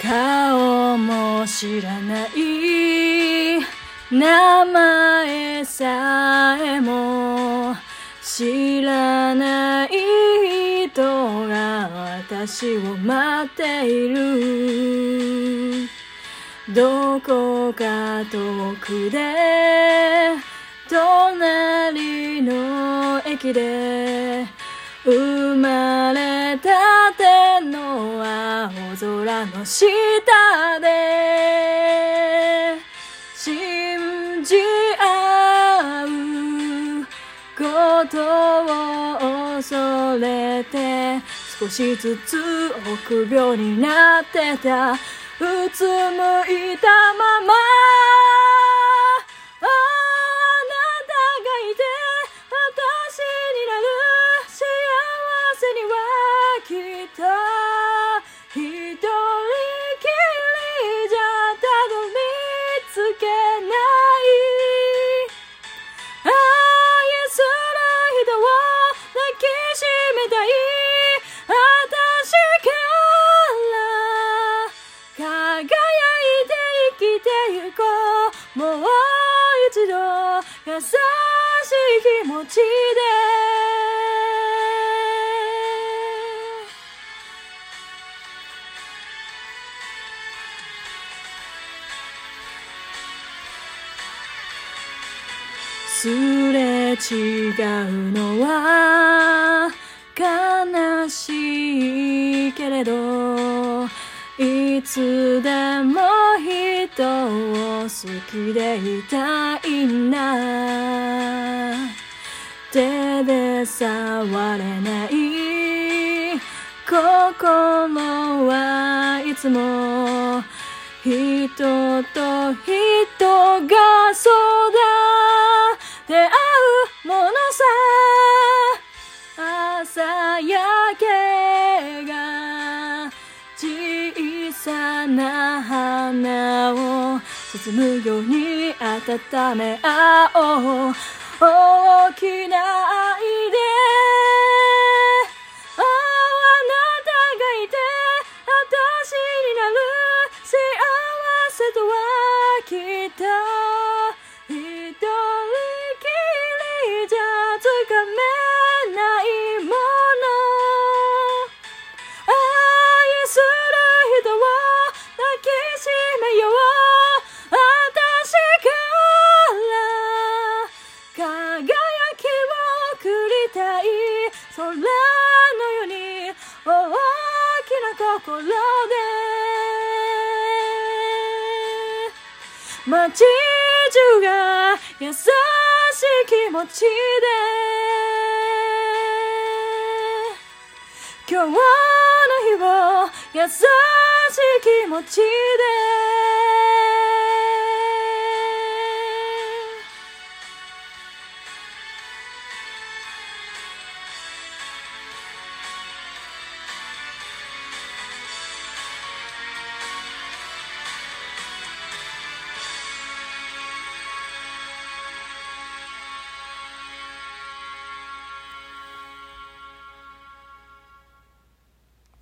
顔も知らない名前さえも知らない人が私を待っている。どこか遠くで隣の駅で生まれたは青空の下で信じ合うことを恐れて少しずつ臆病になってた。うつむいたまま優しい気持ちですれ違うのは悲しいけれどいつでも人を好きでいたいな。手で触れない。心はいつも人と人がを包むように温め合おう。大きな愛で空のように大きな心で。街中が優しい気持ちで今日の日を優しい気持ちで。